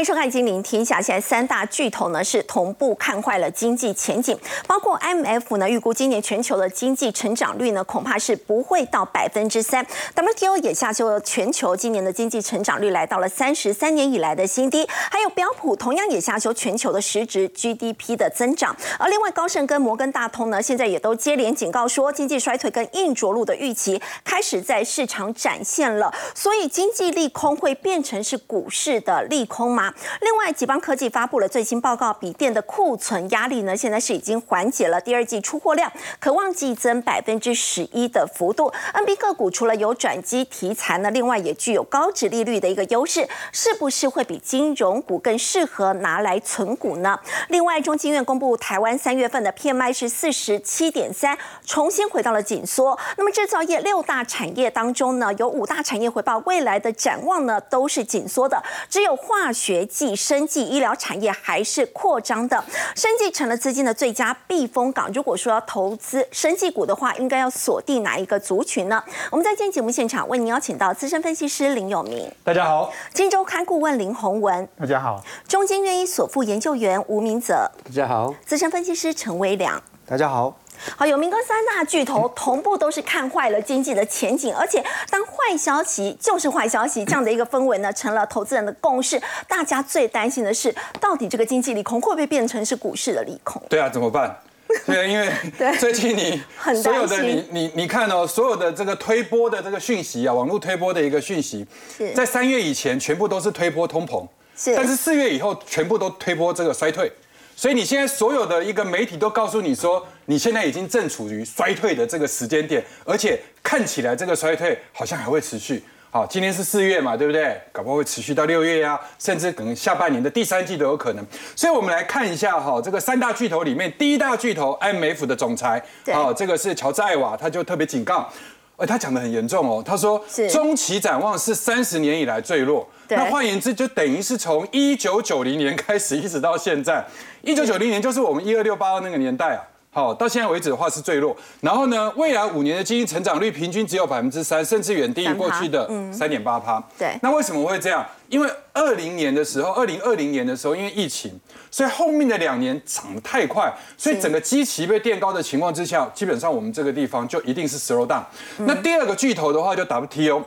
迎收看《金陵天下》。现在三大巨头呢是同步看坏了经济前景，包括 M F 呢预估今年全球的经济成长率呢恐怕是不会到百分之三。WTO 也下修了全球今年的经济成长率来到了三十三年以来的新低。还有标普同样也下修全球的实质 GDP 的增长。而另外高盛跟摩根大通呢现在也都接连警告说，经济衰退跟硬着陆的预期开始在市场展现了，所以经济利空会变成是股市的利空吗？另外，吉邦科技发布了最新报告，笔电的库存压力呢，现在是已经缓解了。第二季出货量可望季增百分之十一的幅度。NB 个股除了有转机题材呢，另外也具有高值利率的一个优势，是不是会比金融股更适合拿来存股呢？另外，中金院公布台湾三月份的 PMI 是四十七点三，重新回到了紧缩。那么制造业六大产业当中呢，有五大产业回报未来的展望呢，都是紧缩的，只有化学。技、生技、医疗产业还是扩张的，生技成了资金的最佳避风港。如果说要投资生技股的话，应该要锁定哪一个族群呢？我们在今天节目现场为您邀请到资深分析师林有明，大家好；金周刊顾问林宏文，大家好；中金愿意所副研究员吴明泽，大家好；资深分析师陈威良，大家好。好，有名哥三大巨头同步都是看坏了经济的前景，而且当坏消息就是坏消息这样的一个氛围呢，成了投资人的共识。大家最担心的是，到底这个经济利空会不会变成是股市的利空？对啊，怎么办？对啊，因为最近你所有的你你你看哦，所有的这个推波的这个讯息啊，网络推波的一个讯息，在三月以前全部都是推波通膨，是，但是四月以后全部都推波这个衰退。所以你现在所有的一个媒体都告诉你说，你现在已经正处于衰退的这个时间点，而且看起来这个衰退好像还会持续。好，今天是四月嘛，对不对？搞不好会持续到六月呀，甚至可能下半年的第三季都有可能。所以我们来看一下哈，这个三大巨头里面第一大巨头 IMF 的总裁，哦，这个是乔治艾瓦，他就特别警告。哎，他讲的很严重哦。他说，中期展望是三十年以来最弱。那换言之，就等于是从一九九零年开始一直到现在，一九九零年就是我们一二六八二那个年代啊。好，到现在为止的话是最弱。然后呢，未来五年的经济成长率平均只有百分之三，甚至远低于过去的三点八趴。对。那为什么会这样？因为二零年的时候，二零二零年的时候，因为疫情，所以后面的两年涨得太快，所以整个基期被垫高的情况之下，基本上我们这个地方就一定是 slow down。那第二个巨头的话，就 WTO。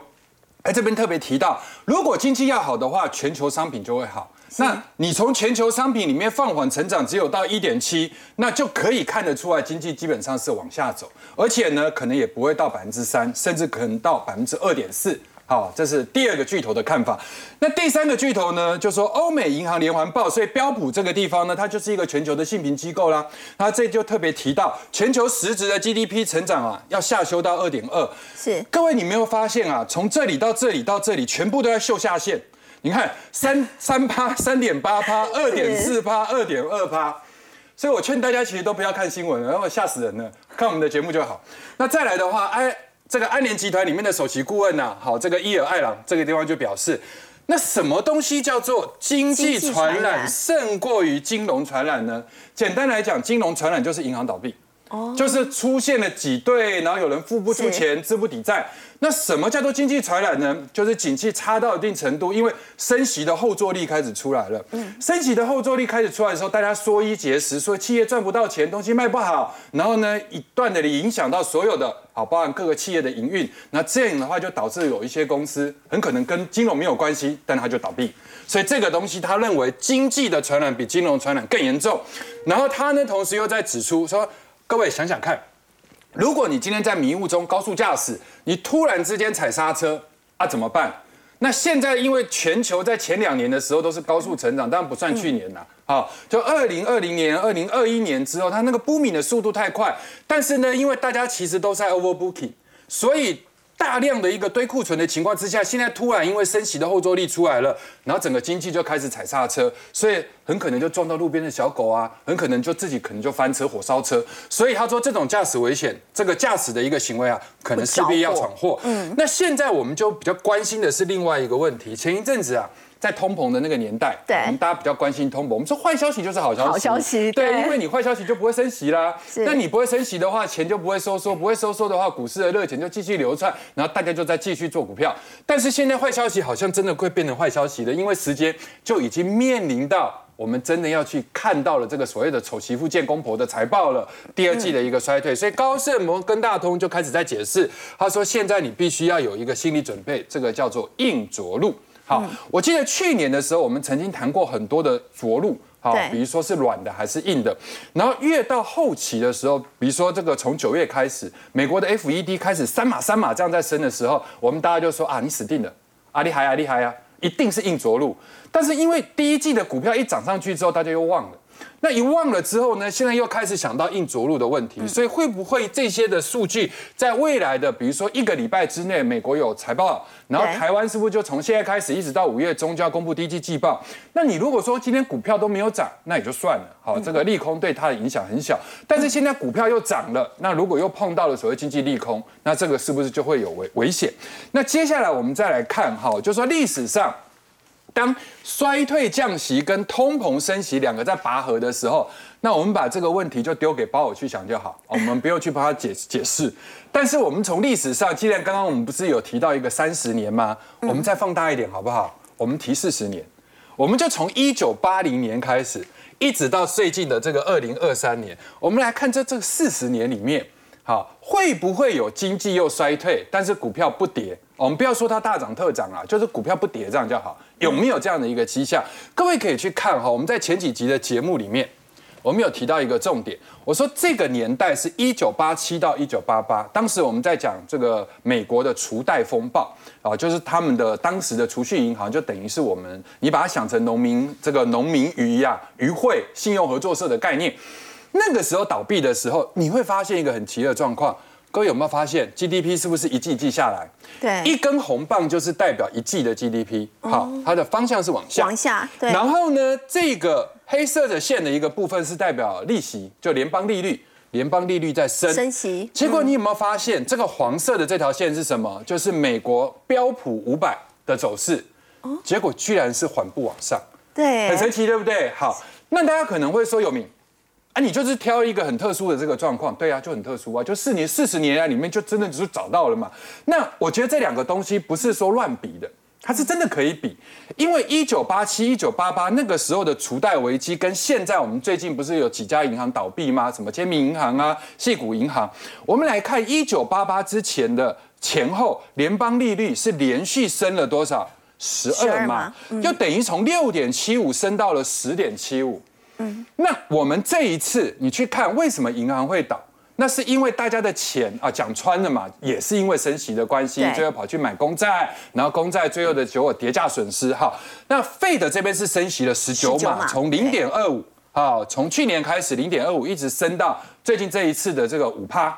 哎，这边特别提到，如果经济要好的话，全球商品就会好。那你从全球商品里面放缓成长，只有到一点七，那就可以看得出来，经济基本上是往下走，而且呢，可能也不会到百分之三，甚至可能到百分之二点四。好，这是第二个巨头的看法。那第三个巨头呢，就说欧美银行连环报，所以标普这个地方呢，它就是一个全球的信评机构啦。那这就特别提到，全球实质的 GDP 成长啊，要下修到二点二。是，各位你没有发现啊，从这里到这里到这里，全部都在秀下限。你看，三三趴、三点八趴、二点四趴、二点二趴。所以我劝大家其实都不要看新闻，然后吓死人了，看我们的节目就好。那再来的话，哎。这个安联集团里面的首席顾问呐，好，这个伊尔艾朗这个地方就表示，那什么东西叫做经济传染胜过于金融传染呢？简单来讲，金融传染就是银行倒闭，哦，就是出现了挤兑，然后有人付不出钱，资不抵债。那什么叫做经济传染呢？就是景气差到一定程度，因为升息的后坐力开始出来了。嗯，升息的后坐力开始出来的时候，大家缩衣节食，所以企业赚不到钱，东西卖不好，然后呢，一段的影响到所有的，好，包含各个企业的营运。那这样的话，就导致有一些公司很可能跟金融没有关系，但它就倒闭。所以这个东西，他认为经济的传染比金融传染更严重。然后他呢，同时又在指出说，各位想想看。如果你今天在迷雾中高速驾驶，你突然之间踩刹车啊，怎么办？那现在因为全球在前两年的时候都是高速成长，当然不算去年啦，好，就二零二零年、二零二一年之后，它那个 booming 的速度太快，但是呢，因为大家其实都在 overbooking，所以。大量的一个堆库存的情况之下，现在突然因为升息的后坐力出来了，然后整个经济就开始踩刹车，所以很可能就撞到路边的小狗啊，很可能就自己可能就翻车、火烧车。所以他说这种驾驶危险，这个驾驶的一个行为啊，可能势必要闯祸。嗯，那现在我们就比较关心的是另外一个问题。前一阵子啊，在通膨的那个年代，对我们大家比较关心通膨，我们说坏消息就是好消息，好消息对，对因为你坏消息就不会升息啦，是那你不会升息的话，钱就不会收缩，不会收缩的话，股市的热钱就继续流窜，然后大家就在继续做股票。但是现在坏消息好像真的会变成坏消息了，因为时间就已经面临到。我们真的要去看到了这个所谓的丑媳妇见公婆的财报了，第二季的一个衰退，所以高盛、摩根大通就开始在解释，他说现在你必须要有一个心理准备，这个叫做硬着陆。好，我记得去年的时候，我们曾经谈过很多的着陆。好，比如说是软的还是硬的，然后越到后期的时候，比如说这个从九月开始，美国的 FED 开始三码三码这样在升的时候，我们大家就说啊，你死定了，啊厉害啊厉害啊，一定是硬着陆。但是因为第一季的股票一涨上去之后，大家又忘了。那一忘了之后呢，现在又开始想到硬着陆的问题，所以会不会这些的数据在未来的，比如说一个礼拜之内，美国有财报，然后台湾是不是就从现在开始一直到五月中就要公布第一季季报？那你如果说今天股票都没有涨，那也就算了，好，这个利空对它的影响很小。但是现在股票又涨了，那如果又碰到了所谓经济利空，那这个是不是就会有危危险？那接下来我们再来看哈，就说历史上。当衰退降息跟通膨升息两个在拔河的时候，那我们把这个问题就丢给鲍尔去想就好，我们不用去帮他解解释。但是我们从历史上，既然刚刚我们不是有提到一个三十年吗？我们再放大一点好不好？我们提四十年，我们就从一九八零年开始，一直到最近的这个二零二三年，我们来看这这四十年里面。好，会不会有经济又衰退，但是股票不跌？我们不要说它大涨特涨啊，就是股票不跌这样就好。有没有这样的一个迹象？各位可以去看哈，我们在前几集的节目里面，我们有提到一个重点，我说这个年代是一九八七到一九八八，当时我们在讲这个美国的储贷风暴啊，就是他们的当时的储蓄银行，就等于是我们你把它想成农民这个农民渔一样，渔会信用合作社的概念。那个时候倒闭的时候，你会发现一个很奇的状况。各位有没有发现 GDP 是不是一季一季下来？对一根红棒就是代表一季的 GDP，好，它的方向是往下。往下对然后呢，这个黑色的线的一个部分是代表利息，就联邦利率，联邦利率在升。升息结果你有没有发现，这个黄色的这条线是什么？就是美国标普五百的走势。结果居然是缓步往上。对很神奇，对不对？好，那大家可能会说有名啊，你就是挑一个很特殊的这个状况，对啊，就很特殊啊，就四年、四十年来里面就真的只是找到了嘛。那我觉得这两个东西不是说乱比的。它是真的可以比，因为一九八七、一九八八那个时候的储贷危机，跟现在我们最近不是有几家银行倒闭吗？什么签名银行啊、细谷银行。我们来看一九八八之前的前后，联邦利率是连续升了多少？十二12嘛嘛，就等于从六点七五升到了十点七五。嗯，那我们这一次你去看，为什么银行会倒？那是因为大家的钱啊，讲穿了嘛，也是因为升息的关系，最后跑去买公债，然后公债最后的结果叠价损失。哈，那费的这边是升息了十九19码，码从零点二五，好，从去年开始零点二五一直升到最近这一次的这个五趴。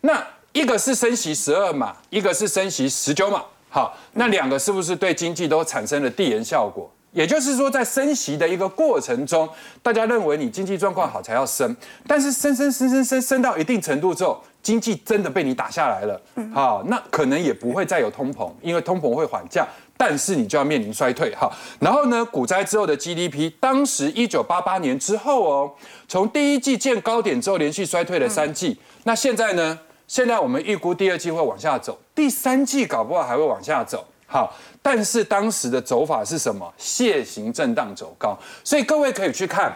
那一个是升息十二码，一个是升息十九码。好，那两个是不是对经济都产生了递延效果？也就是说，在升息的一个过程中，大家认为你经济状况好才要升，但是升升升升升升到一定程度之后，经济真的被你打下来了，好，那可能也不会再有通膨，因为通膨会缓降，但是你就要面临衰退哈。然后呢，股灾之后的 GDP，当时一九八八年之后哦，从第一季见高点之后连续衰退了三季，那现在呢？现在我们预估第二季会往下走，第三季搞不好还会往下走。好，但是当时的走法是什么？楔形震荡走高，所以各位可以去看，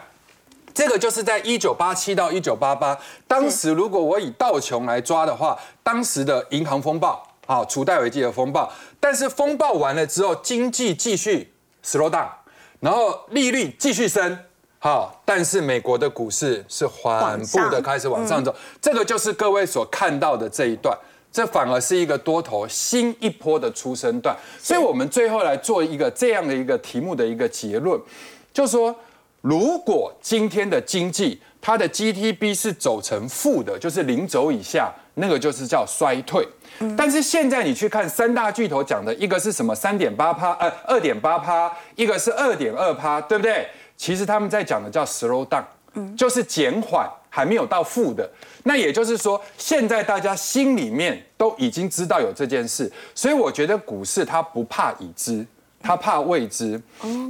这个就是在一九八七到一九八八，当时如果我以道琼来抓的话，当时的银行风暴，好，储贷危机的风暴，但是风暴完了之后，经济继续 slow down，然后利率继续升。好，但是美国的股市是缓步的开始往上走，这个就是各位所看到的这一段，这反而是一个多头新一波的出生段。所以，我们最后来做一个这样的一个题目的一个结论，就说，如果今天的经济它的 GDP 是走成负的，就是零轴以下，那个就是叫衰退。但是现在你去看三大巨头讲的一个是什么三点八趴，呃，二点八趴，一个是二点二趴，对不对？其实他们在讲的叫 slow down，就是减缓，还没有到负的。那也就是说，现在大家心里面都已经知道有这件事，所以我觉得股市它不怕已知，它怕未知。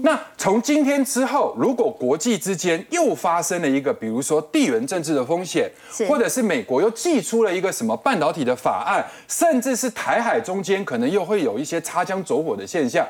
那从今天之后，如果国际之间又发生了一个，比如说地缘政治的风险，或者是美国又寄出了一个什么半导体的法案，甚至是台海中间可能又会有一些擦枪走火的现象，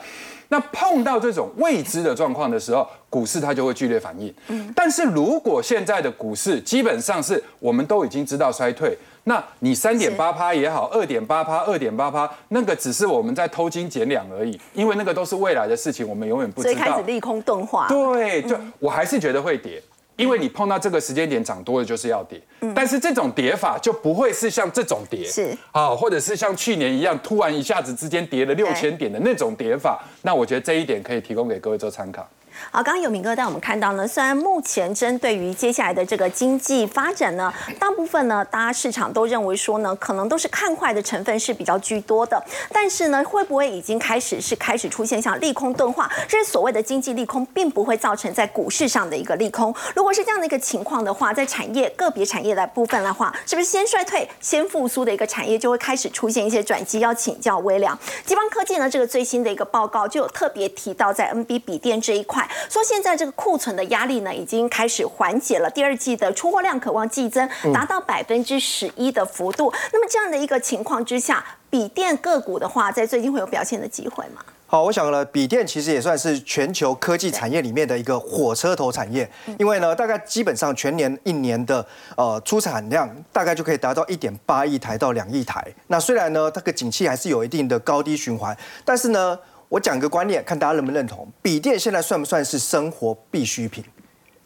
那碰到这种未知的状况的时候，股市它就会剧烈反应。嗯，但是如果现在的股市基本上是我们都已经知道衰退。那你三点八趴也好，二点八趴、二点八趴，那个只是我们在偷斤减两而已，因为那个都是未来的事情，我们永远不知道。所以开始利空钝化。对，就我还是觉得会跌，因为你碰到这个时间点涨多了就是要跌，但是这种跌法就不会是像这种跌，是啊，或者是像去年一样突然一下子之间跌了六千点的那种跌法。那我觉得这一点可以提供给各位做参考。好，刚刚有明哥带我们看到呢，虽然目前针对于接下来的这个经济发展呢，大部分呢，大家市场都认为说呢，可能都是看坏的成分是比较居多的，但是呢，会不会已经开始是开始出现像利空钝化，这是所谓的经济利空，并不会造成在股市上的一个利空。如果是这样的一个情况的话，在产业个别产业的部分的话，是不是先衰退先复苏的一个产业就会开始出现一些转机？要请教微良，基邦科技呢，这个最新的一个报告就有特别提到在 NB 笔电这一块。说现在这个库存的压力呢，已经开始缓解了。第二季的出货量渴望季增达到百分之十一的幅度。那么这样的一个情况之下，笔电个股的话，在最近会有表现的机会吗？好，我想呢，笔电其实也算是全球科技产业里面的一个火车头产业，因为呢，大概基本上全年一年的呃出产量大概就可以达到一点八亿台到两亿台。那虽然呢，这个景气还是有一定的高低循环，但是呢。我讲个观念，看大家认不认同。笔电现在算不算是生活必需品？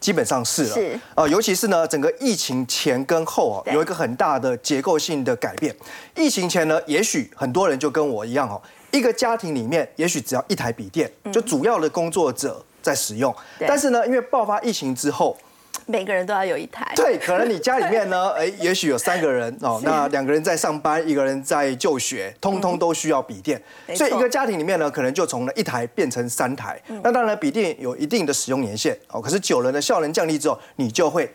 基本上是了。是啊，尤其是呢，整个疫情前跟后啊，有一个很大的结构性的改变。疫情前呢，也许很多人就跟我一样哦，一个家庭里面也许只要一台笔电，就主要的工作者在使用。但是呢，因为爆发疫情之后。每个人都要有一台。对，可能你家里面呢，哎，也许有三个人哦，那两个人在上班，一个人在就学，通通都需要笔电。所以一个家庭里面呢，可能就从了一台变成三台。那当然，笔电有一定的使用年限哦，可是久了呢，效能降低之后，你就会。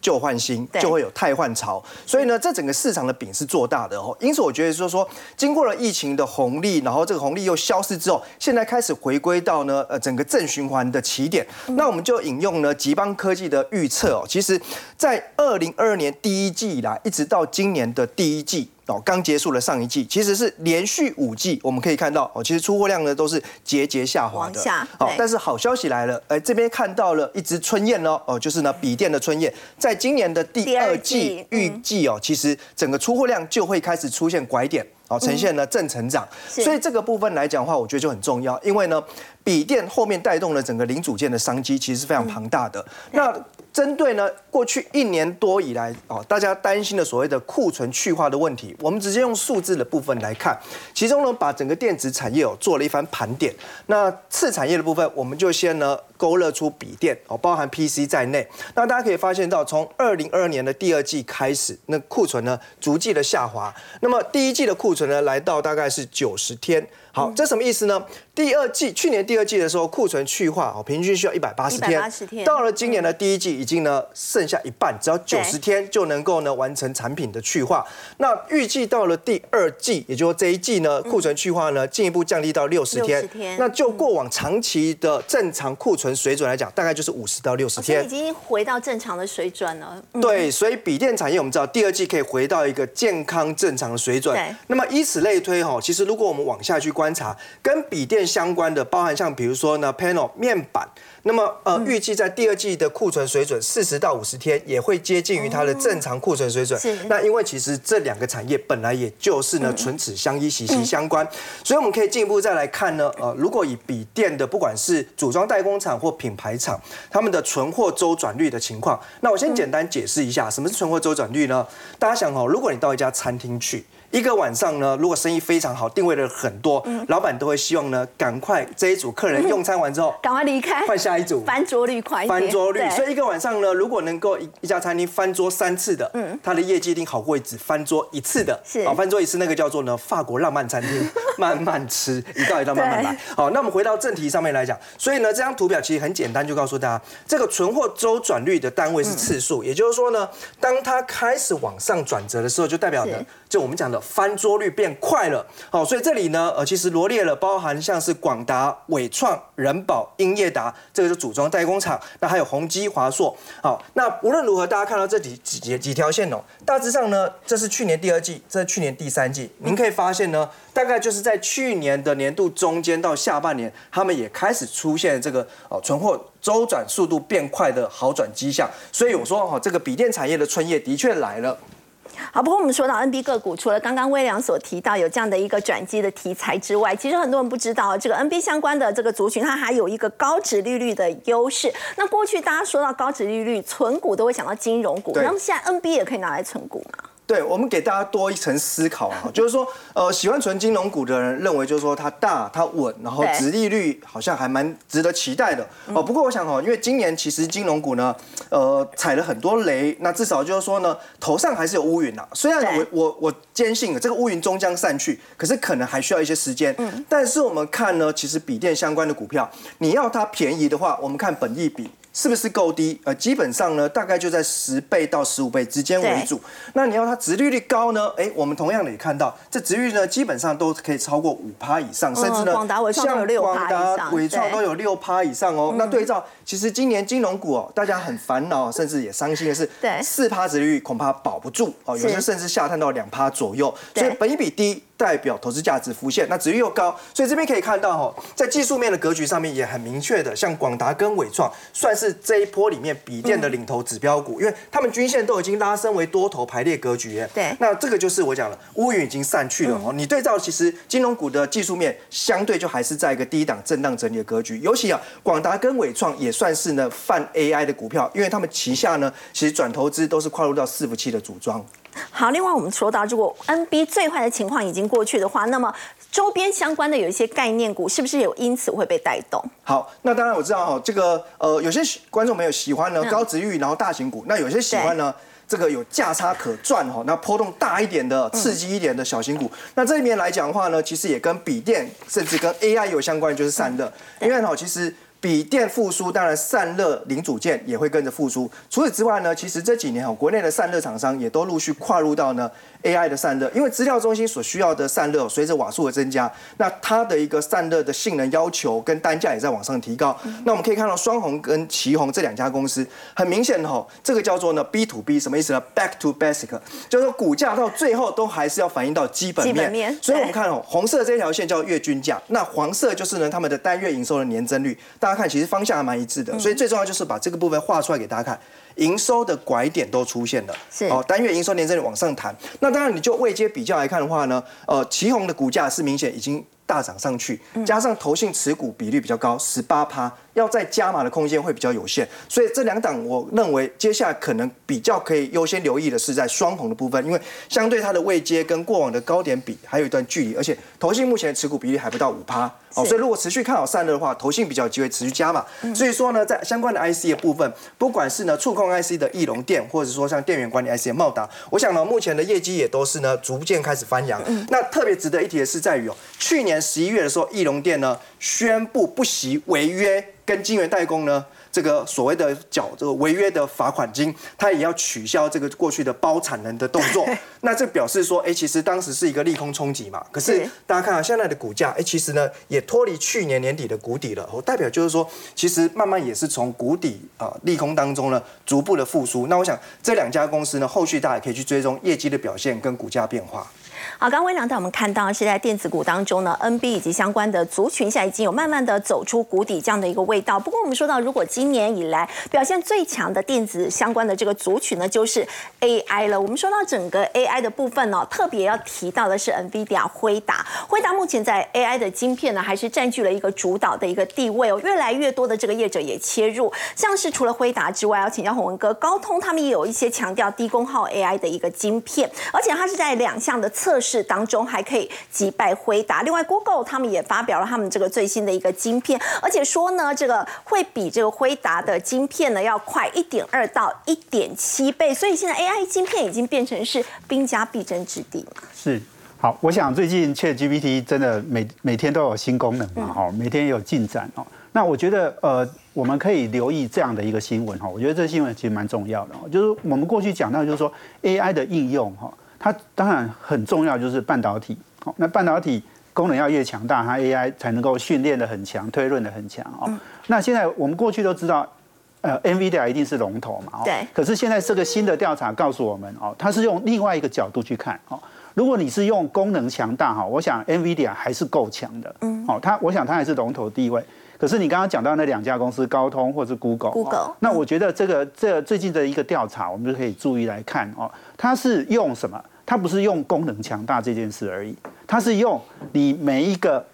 旧换新就会有汰换潮，所以呢，这整个市场的饼是做大的哦。因此，我觉得就是说，经过了疫情的红利，然后这个红利又消失之后，现在开始回归到呢，呃，整个正循环的起点。那我们就引用呢，吉邦科技的预测哦，其实在二零二二年第一季以来，一直到今年的第一季。哦，刚结束了上一季，其实是连续五季，我们可以看到哦，其实出货量呢都是节节下滑的。好，但是好消息来了，哎，这边看到了一只春燕哦，哦，就是呢笔电的春燕，在今年的第二季预计哦，其实整个出货量就会开始出现拐点，哦，呈现了正成长。所以这个部分来讲的话，我觉得就很重要，因为呢，笔电后面带动了整个零组件的商机，其实是非常庞大的。那针对呢，过去一年多以来，哦，大家担心的所谓的库存去化的问题，我们直接用数字的部分来看，其中呢，把整个电子产业哦做了一番盘点。那次产业的部分，我们就先呢勾勒出笔电哦，包含 PC 在内。那大家可以发现到，从二零二二年的第二季开始，那库存呢逐季的下滑。那么第一季的库存呢，来到大概是九十天。好，这什么意思呢？第二季去年第二季的时候，库存去化哦，平均需要一百八十天。到了今年的第一季，已经呢剩下一半，只要九十天就能够呢完成产品的去化。那预计到了第二季，也就是这一季呢，库存去化呢进一步降低到六十天。那就过往长期的正常库存水准来讲，大概就是五十到六十天。已经回到正常的水准了。对，所以笔电产业我们知道，第二季可以回到一个健康正常的水准。那么以此类推哈，其实如果我们往下去观。观察跟笔电相关的，包含像比如说呢，panel 面板。那么，呃，预计在第二季的库存水准四十到五十天，也会接近于它的正常库存水准。那因为其实这两个产业本来也就是呢，唇齿相依，息息相关。所以我们可以进一步再来看呢，呃，如果以笔电的不管是组装代工厂或品牌厂，他们的存货周转率的情况，那我先简单解释一下，什么是存货周转率呢？大家想哦，如果你到一家餐厅去。一个晚上呢，如果生意非常好，定位的很多，老板都会希望呢，赶快这一组客人用餐完之后，赶快离开，换下一组，翻桌率快翻桌率。所以一个晚上呢，如果能够一一家餐厅翻桌三次的，嗯，他的业绩一定好过只翻桌一次的。是，啊，翻桌一次那个叫做呢法国浪漫餐厅，慢慢吃，一道一道慢慢来。好，那我们回到正题上面来讲，所以呢，这张图表其实很简单，就告诉大家，这个存货周转率的单位是次数，也就是说呢，当它开始往上转折的时候，就代表呢，就我们讲的翻桌率变快了。好，所以这里呢，呃，其实罗列了包含像是广达、伟创、人保、英业达，这个是组装代工厂，那还有宏基、华硕。好，那无论如何，大家看到这几几几条线哦，大致上呢，这是去年第二季，这是去年第三季，您可以发现呢，大概就是在去年的年度中间到下半年，他们也开始出现这个哦存货周转速度变快的好转迹象。所以我说哈，这个笔电产业的春夜的确来了。好，不过我们说到 NB 个股，除了刚刚微良所提到有这样的一个转机的题材之外，其实很多人不知道，这个 NB 相关的这个族群，它还有一个高值利率的优势。那过去大家说到高值利率，存股都会想到金融股，那么现在 NB 也可以拿来存股吗？对，我们给大家多一层思考啊，就是说，呃，喜欢纯金融股的人认为，就是说它大、它稳，然后殖利率好像还蛮值得期待的哦。不过我想哦，因为今年其实金融股呢，呃，踩了很多雷，那至少就是说呢，头上还是有乌云呐。虽然我我我坚信这个乌云终将散去，可是可能还需要一些时间。嗯。但是我们看呢，其实笔电相关的股票，你要它便宜的话，我们看本益比。是不是够低？呃，基本上呢，大概就在十倍到十五倍之间为主。那你要它殖利率高呢？哎，我们同样的也看到，这殖率呢，基本上都可以超过五趴以上，甚至呢，广达、伟创都有六趴以上。伟创都有六趴以上哦。那对照，其实今年金融股哦，大家很烦恼，甚至也伤心的是，四趴殖利率恐怕保不住哦，有些甚至下探到两趴左右。所以本益比低。代表投资价值浮现，那值率又高，所以这边可以看到哈，在技术面的格局上面也很明确的，像广达跟伟创算是这一波里面笔电的领头指标股，因为他们均线都已经拉升为多头排列格局。对，那这个就是我讲了，乌云已经散去了哦。你对照其实金融股的技术面，相对就还是在一个低档震荡整理的格局。尤其啊，广达跟伟创也算是呢泛 AI 的股票，因为他们旗下呢其实转投资都是跨入到伺服器的组装。好，另外我们说到，如果 NB 最坏的情况已经过去的话，那么周边相关的有一些概念股，是不是有因此会被带动？好，那当然我知道哈，这个呃，有些观众朋友喜欢呢高值域，然后大型股，那有些喜欢呢这个有价差可赚哈，那波动大一点的、刺激一点的小型股。那这里面来讲的话呢，其实也跟笔电甚至跟 AI 有相关，就是散热，因为哈，其实。笔电复苏，当然散热零组件也会跟着复苏。除此之外呢，其实这几年哈，国内的散热厂商也都陆续跨入到呢 AI 的散热，因为资料中心所需要的散热随着瓦数的增加，那它的一个散热的性能要求跟单价也在往上提高。那我们可以看到双红跟旗红这两家公司，很明显的哈，这个叫做呢 B to B 什么意思呢？Back to basic，就是说股价到最后都还是要反映到基本面。所以我们看哦，红色这条线叫月均价，那黄色就是呢他们的单月营收的年增率。大家看，其实方向还蛮一致的，所以最重要就是把这个部分画出来给大家看，营收的拐点都出现了，是哦，单月营收年增率往上弹。那当然，你就未接比较来看的话呢，呃，旗宏的股价是明显已经大涨上去，加上投信持股比率比较高，十八趴。要再加码的空间会比较有限，所以这两档我认为接下来可能比较可以优先留意的是在双红的部分，因为相对它的位阶跟过往的高点比还有一段距离，而且投信目前的持股比例还不到五趴，哦，所以如果持续看好散热的话，投信比较有机会持续加码。所以说呢，在相关的 IC 的部分，不管是呢触控 IC 的翼龙电，或者说像电源管理 IC 的茂达，我想呢目前的业绩也都是呢逐渐开始翻扬。那特别值得一提的是在于哦，去年十一月的时候，翼龙电呢宣布不惜违约。跟金源代工呢，这个所谓的缴这个违约的罚款金，它也要取消这个过去的包产能的动作。那这表示说，哎，其实当时是一个利空冲击嘛。可是大家看啊，现在的股价，哎，其实呢也脱离去年年底的谷底了。我代表就是说，其实慢慢也是从谷底啊利空当中呢逐步的复苏。那我想这两家公司呢，后续大家可以去追踪业绩的表现跟股价变化。好，刚微良带我们看到是在电子股当中呢，NB 以及相关的族群现在已经有慢慢的走出谷底这样的一个味道。不过我们说到，如果今年以来表现最强的电子相关的这个族群呢，就是 AI 了。我们说到整个 AI 的部分呢，特别要提到的是 NVIDIA 辉达。辉达目前在 AI 的晶片呢，还是占据了一个主导的一个地位哦。越来越多的这个业者也切入，像是除了辉达之外，要请教洪文哥，高通他们也有一些强调低功耗 AI 的一个晶片，而且它是在两项的测试。当中还可以击败辉达，另外 Google 他们也发表了他们这个最新的一个晶片，而且说呢，这个会比这个辉达的晶片呢要快一点二到一点七倍，所以现在 AI 晶片已经变成是兵家必争之地是。好，我想最近 Chat GPT 真的每每天都有新功能嘛，哈，每天有进展哦。那我觉得呃，我们可以留意这样的一个新闻哈。我觉得这新闻其实蛮重要的，就是我们过去讲到就是说 AI 的应用哈，它当然很重要，就是半导体。好，那半导体功能要越强大，它 AI 才能够训练的很强，推论的很强哦。那现在我们过去都知道，呃，NVIDIA 一定是龙头嘛，对。可是现在这个新的调查告诉我们哦，它是用另外一个角度去看哦。如果你是用功能强大哈，我想 NVIDIA 还是够强的，嗯，好，它我想它还是龙头地位。可是你刚刚讲到那两家公司，高通或是 Google，Google，那我觉得这个这最近的一个调查，我们就可以注意来看哦，它是用什么？它不是用功能强大这件事而已，它是用你每一个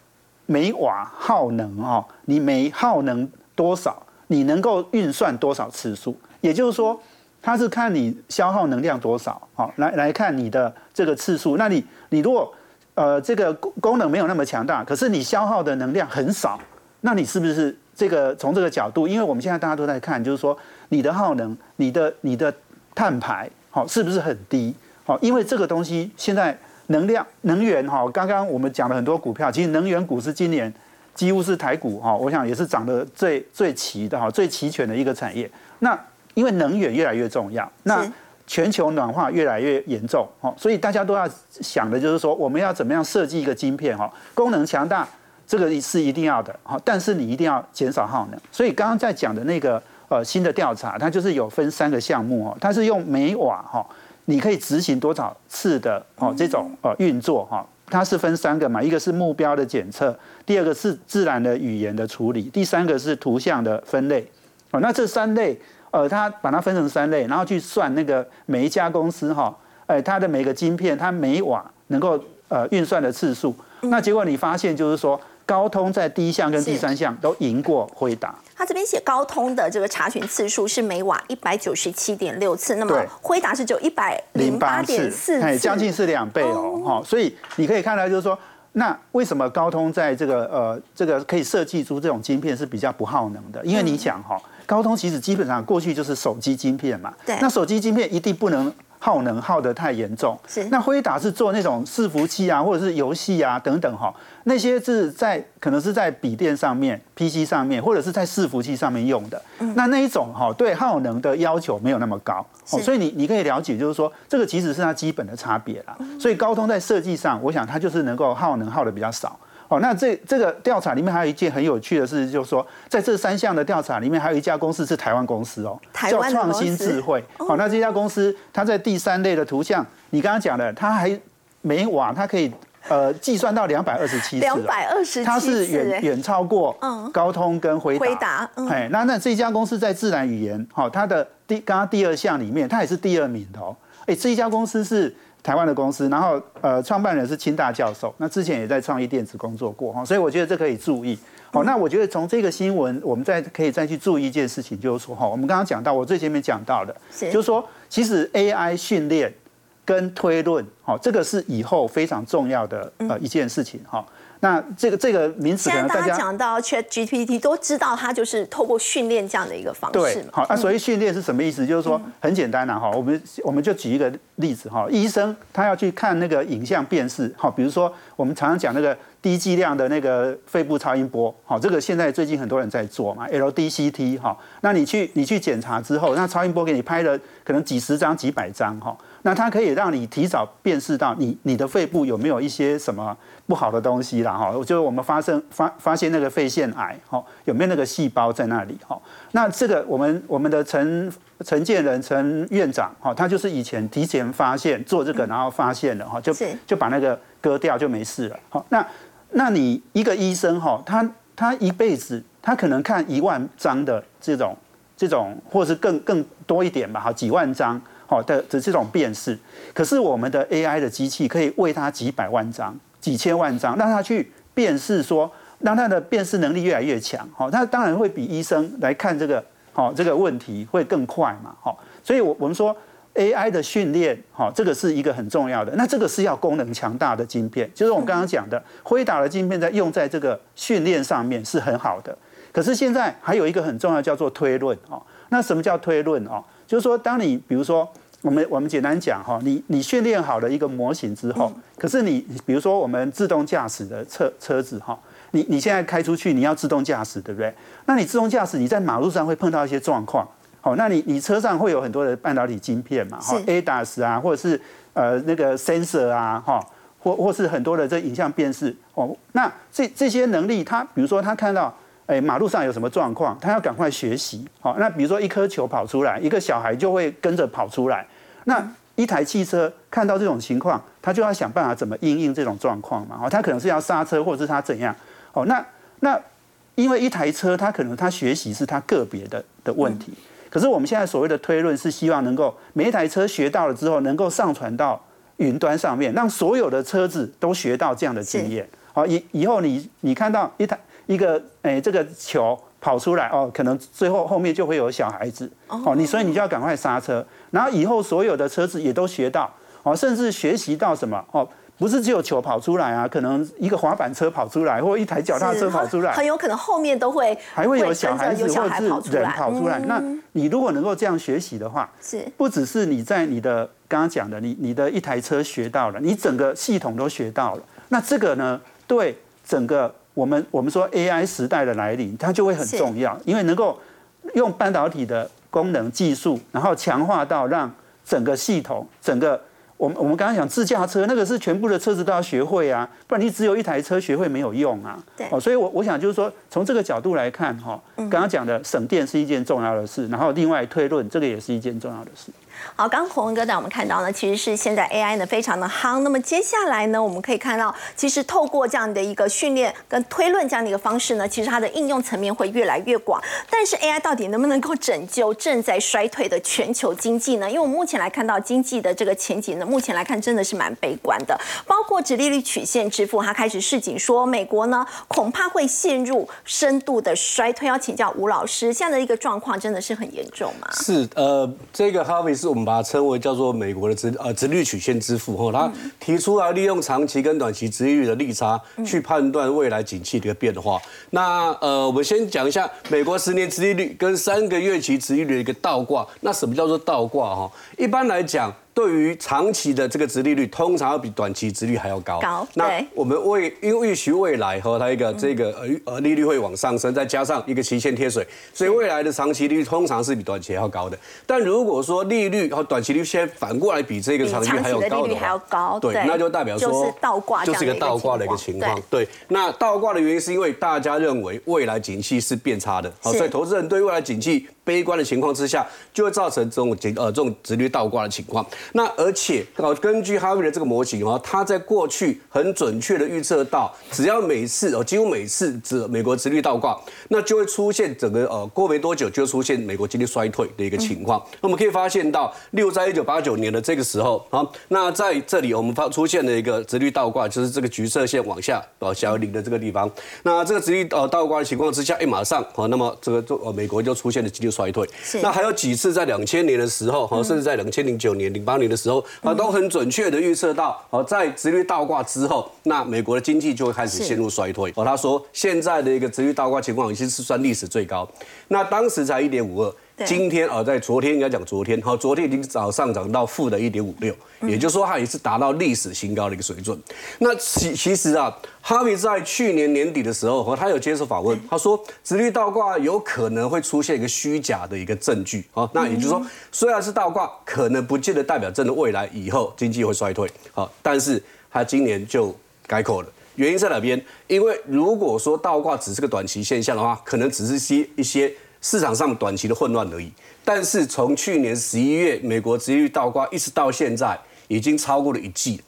每瓦耗能哦，你每耗能多少，你能够运算多少次数，也就是说。它是看你消耗能量多少，好来来看你的这个次数。那你你如果呃这个功能没有那么强大，可是你消耗的能量很少，那你是不是这个从这个角度？因为我们现在大家都在看，就是说你的耗能、你的你的碳排，好是不是很低？好，因为这个东西现在能量能源哈，刚刚我们讲了很多股票，其实能源股是今年几乎是台股哈，我想也是涨得最最齐的哈，最齐全的一个产业。那因为能源越来越重要，那全球暖化越来越严重，哈，所以大家都要想的就是说，我们要怎么样设计一个晶片，哈，功能强大，这个是一定要的，哈，但是你一定要减少耗能。所以刚刚在讲的那个呃新的调查，它就是有分三个项目，哦，它是用每瓦，哈，你可以执行多少次的哦这种呃运作，哈，它是分三个嘛，一个是目标的检测，第二个是自然的语言的处理，第三个是图像的分类，哦，那这三类。呃，它把它分成三类，然后去算那个每一家公司哈，哎，它的每个晶片，它每瓦能够呃运算的次数。那结果你发现就是说，高通在第一项跟第三项都赢过辉达。它这边写高通的这个查询次数是每瓦一百九十七点六次，那么辉达是只有一百零八点四次，将近是两倍哦。哈，所以你可以看到就是说，那为什么高通在这个呃这个可以设计出这种晶片是比较不耗能的？因为你想哈。高通其实基本上过去就是手机晶片嘛，对，那手机晶片一定不能耗能耗得太严重。是，那辉达是做那种伺服器啊，或者是游戏啊等等哈，那些是在可能是在笔电上面、PC 上面，或者是在伺服器上面用的。那那一种哈，对耗能的要求没有那么高，所以你你可以了解，就是说这个其实是它基本的差别啦。所以高通在设计上，我想它就是能够耗能耗的比较少。哦，那这这个调查里面还有一件很有趣的事，就是说，在这三项的调查里面，还有一家公司是台湾公司哦，叫创新智慧。好，那这家公司它在第三类的图像，你刚刚讲的，它还每瓦它可以呃计算到两百二十七次，两百二十七它是远远超过高通跟辉达。辉达，哎，那那这家公司在自然语言，好，它的第刚刚第二项里面，它也是第二名的哦。哎，这一家公司是。台湾的公司，然后呃，创办人是清大教授，那之前也在创意电子工作过哈，所以我觉得这可以注意。好，那我觉得从这个新闻，我们再可以再去注意一件事情，就是说哈，我们刚刚讲到，我最前面讲到的，就是说，其实 AI 训练跟推论，好，这个是以后非常重要的呃一件事情哈。那这个这个名词，现在大家讲到 Chat GPT 都知道，它就是透过训练这样的一个方式。对，好，那所谓训练是什么意思？就是说很简单呐，哈，我们我们就举一个例子哈，医生他要去看那个影像辨识，哈，比如说我们常常讲那个低剂量的那个肺部超音波，好，这个现在最近很多人在做嘛，LDCT 哈，那你去你去检查之后，那超音波给你拍了可能几十张、几百张哈。那它可以让你提早辨识到你你的肺部有没有一些什么不好的东西啦哈，就是我们发生发发现那个肺腺癌哈，有没有那个细胞在那里哈？那这个我们我们的陈陈建仁陈院长哈，他就是以前提前发现做这个，然后发现了哈，就就把那个割掉就没事了。好，那那你一个医生哈，他他一辈子他可能看一万张的这种这种，或是更更多一点吧，哈，几万张。好的的这种辨识，可是我们的 AI 的机器可以为它几百万张、几千万张，让它去辨识，说让它的辨识能力越来越强。好，它当然会比医生来看这个好这个问题会更快嘛。好，所以，我我们说 AI 的训练，好，这个是一个很重要的。那这个是要功能强大的晶片，就是我们刚刚讲的辉达的晶片，在用在这个训练上面是很好的。可是现在还有一个很重要叫做推论哦。那什么叫推论哦？就是说，当你比如说。我们我们简单讲哈，你你训练好了一个模型之后，可是你比如说我们自动驾驶的车车子哈，你你现在开出去你要自动驾驶，对不对？那你自动驾驶你在马路上会碰到一些状况，好，那你你车上会有很多的半导体晶片嘛，哈，ADAS 啊，或者是呃那个 sensor 啊，哈，或或是很多的这影像辨识哦，那这这些能力，他比如说他看到。哎，马路上有什么状况？他要赶快学习。好，那比如说一颗球跑出来，一个小孩就会跟着跑出来。那一台汽车看到这种情况，他就要想办法怎么应应这种状况嘛。哦，他可能是要刹车，或者是他怎样。哦，那那因为一台车，他可能他学习是他个别的的问题。可是我们现在所谓的推论是希望能够每一台车学到了之后，能够上传到云端上面，让所有的车子都学到这样的经验。好，以以后你你看到一台。一个诶，这个球跑出来哦，可能最后后面就会有小孩子。哦，你所以你就要赶快刹车，然后以后所有的车子也都学到哦，甚至学习到什么哦，不是只有球跑出来啊，可能一个滑板车跑出来，或一台脚踏车跑出来，很有可能后面都会还会有小孩子或者是人跑出来。那你如果能够这样学习的话，是。不只是你在你的刚刚讲的，你你的一台车学到了，你整个系统都学到了，那这个呢，对整个。我们我们说 AI 时代的来临，它就会很重要，因为能够用半导体的功能技术，然后强化到让整个系统整个。我们我们刚刚讲自驾车，那个是全部的车子都要学会啊，不然你只有一台车学会没有用啊。对。哦，所以我我想就是说，从这个角度来看，哈，刚刚讲的省电是一件重要的事，然后另外推论这个也是一件重要的事。好，刚刚洪文哥带我们看到呢，其实是现在 AI 呢非常的夯。那么接下来呢，我们可以看到，其实透过这样的一个训练跟推论这样的一个方式呢，其实它的应用层面会越来越广。但是 AI 到底能不能够拯救正在衰退的全球经济呢？因为我们目前来看到经济的这个前景呢，目前来看真的是。蛮悲观的，包括直利率曲线支付，它开始示警说，美国呢恐怕会陷入深度的衰退。要请教吴老师，现在的一个状况真的是很严重吗？是，呃，这个哈维是我们把它称为叫做美国的直呃直率曲线之父，哈，他提出来利用长期跟短期直利率的利差去判断未来景气的一个变化。那呃，我们先讲一下美国十年直利率跟三个月期直利率的一个倒挂。那什么叫做倒挂？哈，一般来讲。对于长期的这个殖利率，通常要比短期殖率还要高。高，那我们未因为预期未来和它一个这个呃呃利率会往上升，再加上一个期限贴水，所以未来的长期利率通常是比短期还要高的。但如果说利率和短期利率先反过来比这个长期还要高的话，对，那就代表说就是倒挂，就是一个倒挂的一个情况。对，那倒挂的原因是因为大家认为未来景气是变差的，好，所以投资人对未来景气。悲观的情况之下，就会造成这种呃这种直率倒挂的情况。那而且哦，根据哈维的这个模型哦，它在过去很准确的预测到，只要每次哦几乎每次指美国直率倒挂，那就会出现整个呃过没多久就出现美国经济衰退的一个情况。那我们可以发现到，例如在一九八九年的这个时候啊，那在这里我们发出现了一个直率倒挂，就是这个橘色线往下哦小零的这个地方。那这个直率呃倒挂的情况之下，哎马上哦，那么这个就呃美国就出现了经济。衰退，那还有几次在两千年的时候，哈，甚至在两千零九年、零八年的时候，啊，都很准确的预测到，哦，在直率倒挂之后，那美国的经济就会开始陷入衰退。哦，他说现在的一个直率倒挂情况已经是算历史最高，那当时才一点五二。今天啊，在昨天应该讲昨天，好，昨天已经早上涨到负的一点五六，也就是说它也是达到历史新高的一个水准。那其其实啊，哈维在去年年底的时候，和他有接受访问，他说，直率倒挂有可能会出现一个虚假的一个证据，啊，那也就是说，虽然是倒挂，可能不见得代表真的未来以后经济会衰退，好，但是他今年就改口了，原因在哪边？因为如果说倒挂只是个短期现象的话，可能只是些一些。市场上短期的混乱而已，但是从去年十一月美国殖利率倒挂一直到现在，已经超过了一季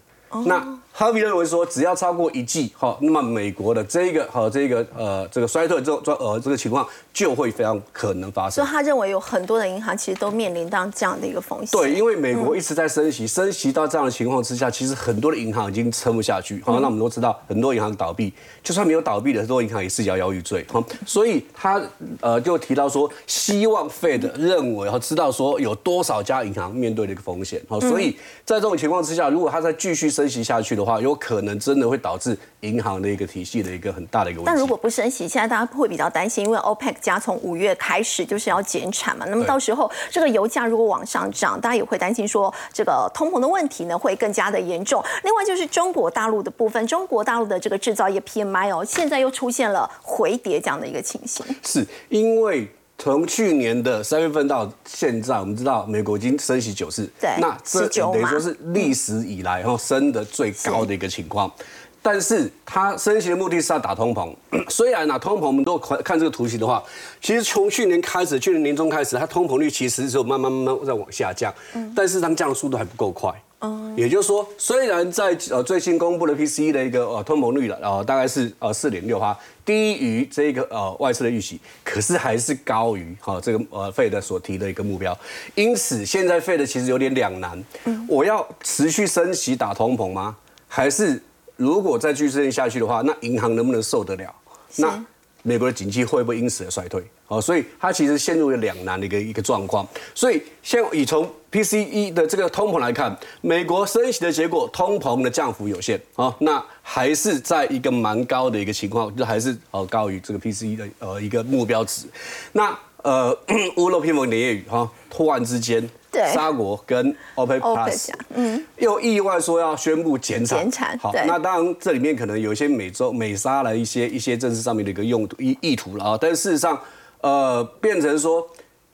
那哈比认为说，只要超过一季，好，那么美国的这个和这个呃这个衰退这这呃这个情况就会非常可能发生。所以他认为有很多的银行其实都面临到这样的一个风险。对，因为美国一直在升息，升息到这样的情况之下，其实很多的银行已经撑不下去。好，那我们都知道，很多银行倒闭，就算没有倒闭的很多银行也是摇摇欲坠。好，所以他呃就提到说，希望 Fed 认为和知道说有多少家银行面对的一个风险。好，所以在这种情况之下，如果他再继续升息下去的的话，有可能真的会导致银行的一个体系的一个很大的一个问题。但如果不升息，现在大家会比较担心，因为 OPEC 加从五月开始就是要减产嘛。那么到时候这个油价如果往上涨，大家也会担心说这个通膨的问题呢会更加的严重。另外就是中国大陆的部分，中国大陆的这个制造业 PMI 哦，现在又出现了回跌这样的一个情形。是因为。从去年的三月份到现在，我们知道美国已经升息九次，对，那这等于说是历史以来然后升的最高的一个情况。但是它升息的目的是要打通膨，虽然呢通膨我们都看这个图形的话，其实从去年开始，去年年中开始，它通膨率其实是慢慢慢慢在往下降，但是它降的速度还不够快。也就是说，虽然在呃最新公布的 PCE 的一个呃通膨率了，呃大概是呃四点六哈，低于这个呃外侧的预期，可是还是高于哈这个呃费的所提的一个目标。因此，现在费的其实有点两难，我要持续升息打通膨吗？还是如果再继续升下去的话，那银行能不能受得了？那美国的经济会不会因此而衰退？哦，所以它其实陷入了两难的一个一个状况。所以，现以从 PCE 的这个通膨来看，美国升息的结果，通膨的降幅有限啊，那还是在一个蛮高的一个情况，就还是呃高于这个 PCE 的呃一个目标值。那呃屋漏偏逢连夜雨哈，突然之间，沙国跟 OPEC Plus，嗯，又意外说要宣布减产，减产。好，那当然这里面可能有一些美洲美沙的一些一些政治上面的一个用途意意图了啊，但是事实上。呃，变成说，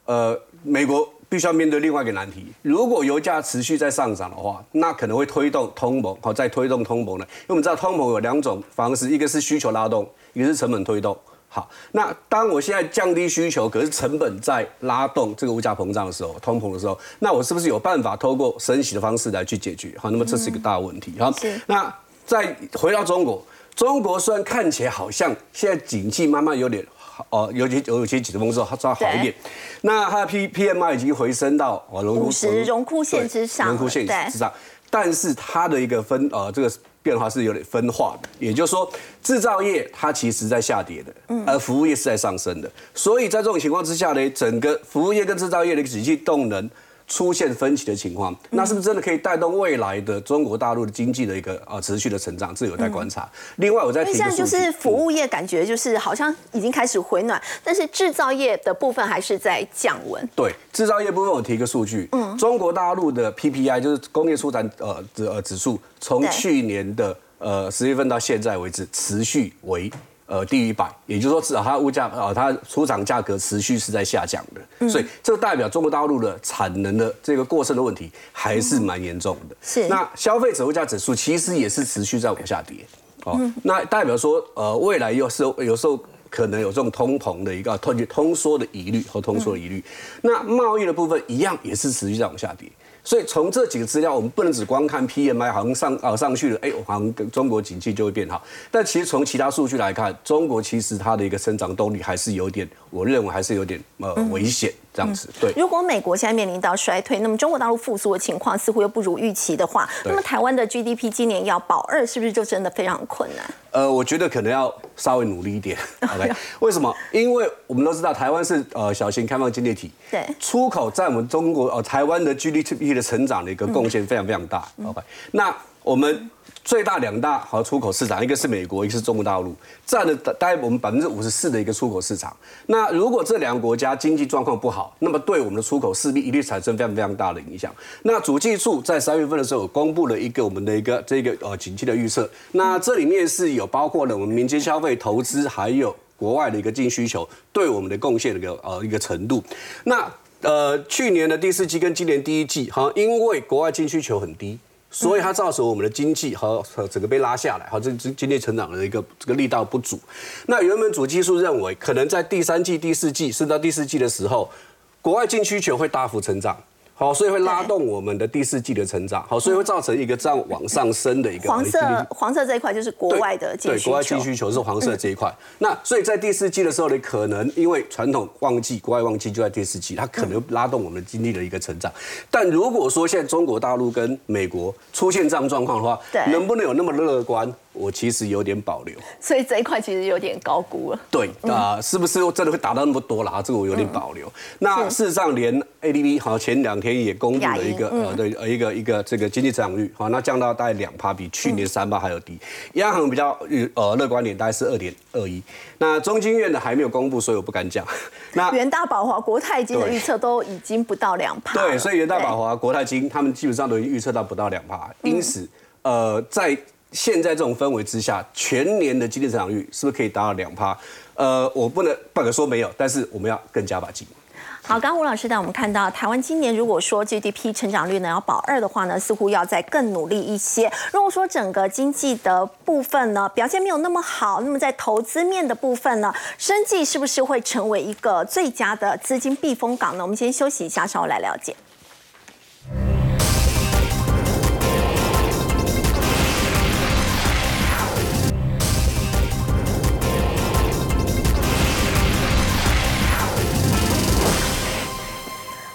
呃，美国必须要面对另外一个难题。如果油价持续在上涨的话，那可能会推动通膨，好，再推动通膨呢？因为我们知道通膨有两种方式，一个是需求拉动，一个是成本推动。好，那当我现在降低需求，可是成本在拉动这个物价膨胀的时候，通膨的时候，那我是不是有办法透过升息的方式来去解决？好，那么这是一个大问题。好，那再回到中国，中国虽然看起来好像现在景气慢慢有点。哦，尤其有些几十峰之后，它稍微好一点。那它的 P P M I 已经回升到哦，五十荣枯线之上，荣枯线之上。但是它的一个分呃，这个变化是有点分化的。也就是说，制造业它其实在下跌的，而服务业是在上升的。所以在这种情况之下呢，整个服务业跟制造业的经济动能。出现分歧的情况，那是不是真的可以带动未来的中国大陆的经济的一个呃持续的成长？这有待观察。另外，我在提现在就是服务业感觉就是好像已经开始回暖，但是制造业的部分还是在降温。对，制造业部分我提一个数据，嗯，中国大陆的 PPI 就是工业出产呃指呃指数，从去年的呃十月份到现在为止，持续为。呃，低于百，也就是说，至少它物价啊，它出厂价格持续是在下降的，所以这代表中国大陆的产能的这个过剩的问题还是蛮严重的。是，那消费者物价指数其实也是持续在往下跌，哦，那代表说，呃，未来又是有时候可能有这种通膨的一个通通缩的疑虑和通缩的疑虑。那贸易的部分一样也是持续在往下跌。所以从这几个资料，我们不能只光看 PMI，好像上啊上去了，哎，好像跟中国景气就会变好。但其实从其他数据来看，中国其实它的一个增长动力还是有点，我认为还是有点呃危险。这样子对。如果美国现在面临到衰退，那么中国大陆复苏的情况似乎又不如预期的话，那么台湾的 GDP 今年要保二，是不是就真的非常困难？呃，我觉得可能要稍微努力一点。OK，为什么？因为我们都知道台湾是呃小型开放经济体，对，出口在我们中国呃台湾的 GDP 的成长的一个贡献非常非常大。OK，那我们。最大两大好出口市场，一个是美国，一个是中国大陆，占了大概我们百分之五十四的一个出口市场。那如果这两个国家经济状况不好，那么对我们的出口势必一定产生非常非常大的影响。那主计处在三月份的时候公布了一个我们的一个这个呃景气的预测。那这里面是有包括了我们民间消费、投资，还有国外的一个净需求对我们的贡献的一个呃一个程度。那呃去年的第四季跟今年第一季，哈，因为国外净需求很低。所以它造成我们的经济和和整个被拉下来，好，这这经济成长的一个这个力道不足。那原本主技术认为，可能在第三季、第四季，甚至到第四季的时候，国外净需求会大幅成长。好，所以会拉动我们的第四季的成长。好，所以会造成一个这样往上升的一个黄色黄色这一块就是国外的对国外净需求是黄色这一块。那所以在第四季的时候你，可能因为传统旺季国外旺季就在第四季，它可能拉动我们经济的一个成长。但如果说现在中国大陆跟美国出现这样状况的话，能不能有那么乐观？我其实有点保留。所以这一块其实有点高估了。对啊、是不是真的会达到那么多啦？这个我有点保留。那事实上，连 ADB 好前两天也公布了一个呃对呃一个一个这个经济增长率，好那降到大概两趴，比去年三趴还要低。央行比较呃乐观点，大概是二点二一。那中经院的还没有公布，所以我不敢讲。那元大、宝华、国泰金的对预测都已经不到两趴。对，所以元大宝华、国泰金他们基本上都已经预测到不到两趴，因此，呃，在现在这种氛围之下，全年的经济增长率是不是可以达到两趴？呃，我不能不敢说没有，但是我们要更加把劲。好，刚刚吴老师带我们看到，台湾今年如果说 GDP 成长率呢要保二的话呢，似乎要再更努力一些。如果说整个经济的部分呢表现没有那么好，那么在投资面的部分呢，生计是不是会成为一个最佳的资金避风港呢？我们先休息一下，稍后来了解。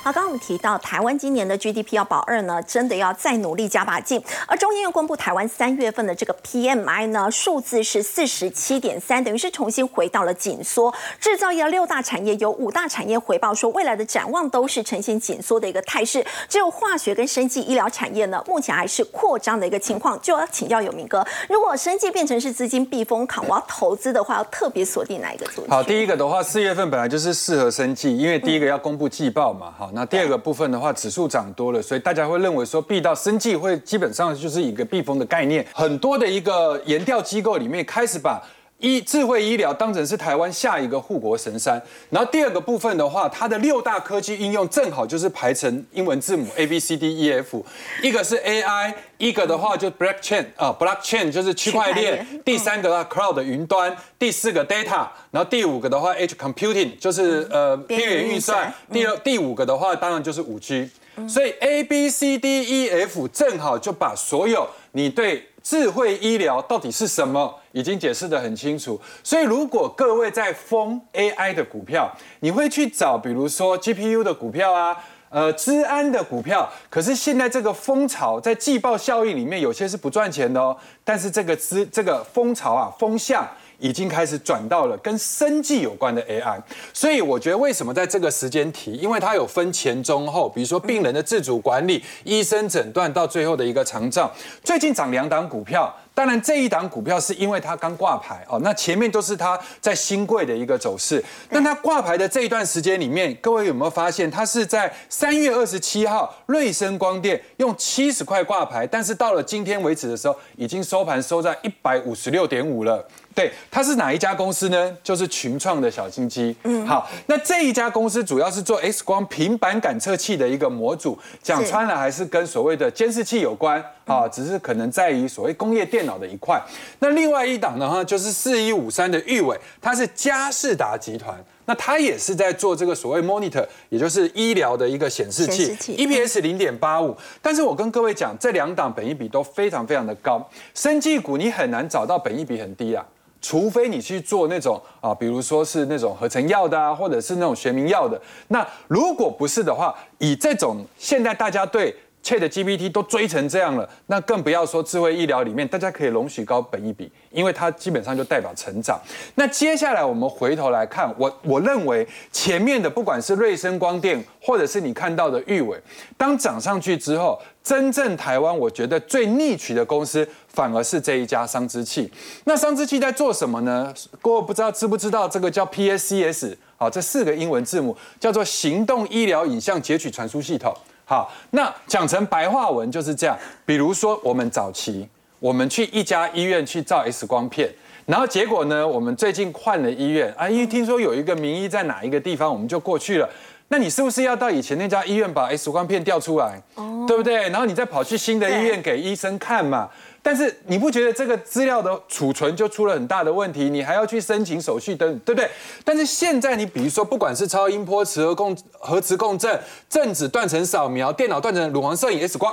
好，刚们提到台湾今年的 GDP 要保二呢，真的要再努力加把劲。而中研院公布台湾三月份的这个 PMI 呢，数字是四十七点三，等于是重新回到了紧缩。制造业六大产业有五大产业回报说，未来的展望都是呈现紧缩的一个态势。只有化学跟生技医疗产业呢，目前还是扩张的一个情况。就要请教有明哥，如果生技变成是资金避风港，我要投资的话，要特别锁定哪一个族群？好，第一个的话，四月份本来就是适合生技，因为第一个要公布季报嘛。好，那第二这个部分的话，指数涨多了，所以大家会认为说避到生计会基本上就是一个避风的概念。很多的一个研调机构里面开始把。医智慧医疗当成是台湾下一个护国神山，然后第二个部分的话，它的六大科技应用正好就是排成英文字母 A B C D E F，一个是 AI，一个的话就 blockchain 啊，blockchain 就是区块链第三个的话 cloud 云端，第四个 data，然后第五个的话 edge computing 就是呃边缘运算，第二第五个的话当然就是五 G，所以 A B C D E F 正好就把所有你对智慧医疗到底是什么，已经解释得很清楚。所以如果各位在封 AI 的股票，你会去找比如说 GPU 的股票啊。呃，资安的股票，可是现在这个风潮在季报效应里面，有些是不赚钱的哦。但是这个资这个风潮啊，风向已经开始转到了跟生计有关的 AI，所以我觉得为什么在这个时间提，因为它有分前中后，比如说病人的自主管理、医生诊断到最后的一个长照。最近涨两档股票。当然，这一档股票是因为它刚挂牌哦，那前面都是它在新贵的一个走势。那它挂牌的这一段时间里面，各位有没有发现，它是在三月二十七号，瑞声光电用七十块挂牌，但是到了今天为止的时候，已经收盘收在一百五十六点五了。对，它是哪一家公司呢？就是群创的小金鸡。嗯，好，那这一家公司主要是做 X 光平板感测器的一个模组，讲穿了还是跟所谓的监视器有关啊，只是可能在于所谓工业电脑的一块。那另外一档的话，就是四一五三的玉伟，它是嘉士达集团。那它也是在做这个所谓 monitor，也就是医疗的一个显示器显示器，EPS 零点八五。但是我跟各位讲，这两档本益比都非常非常的高，生技股你很难找到本益比很低啊。除非你去做那种啊，比如说是那种合成药的啊，或者是那种学名药的。那如果不是的话，以这种现在大家对 Chat GPT 都追成这样了，那更不要说智慧医疗里面，大家可以容许高本一比，因为它基本上就代表成长。那接下来我们回头来看，我我认为前面的不管是瑞声光电，或者是你看到的玉伟，当涨上去之后，真正台湾我觉得最逆取的公司，反而是这一家商之器。那商之器在做什么呢？各位不知道知不知道这个叫 PSCS？好，这四个英文字母叫做行动医疗影像截取传输系统。好，那讲成白话文就是这样。比如说，我们早期我们去一家医院去照 X 光片，然后结果呢，我们最近换了医院啊，因为听说有一个名医在哪一个地方，我们就过去了。那你是不是要到以前那家医院把 X 光片调出来，对不对？然后你再跑去新的医院给医生看嘛？但是你不觉得这个资料的储存就出了很大的问题？你还要去申请手续等，对不对？但是现在你比如说，不管是超音波、磁核共、核磁共振、正子断层扫描、电脑断层乳房摄影、X 光，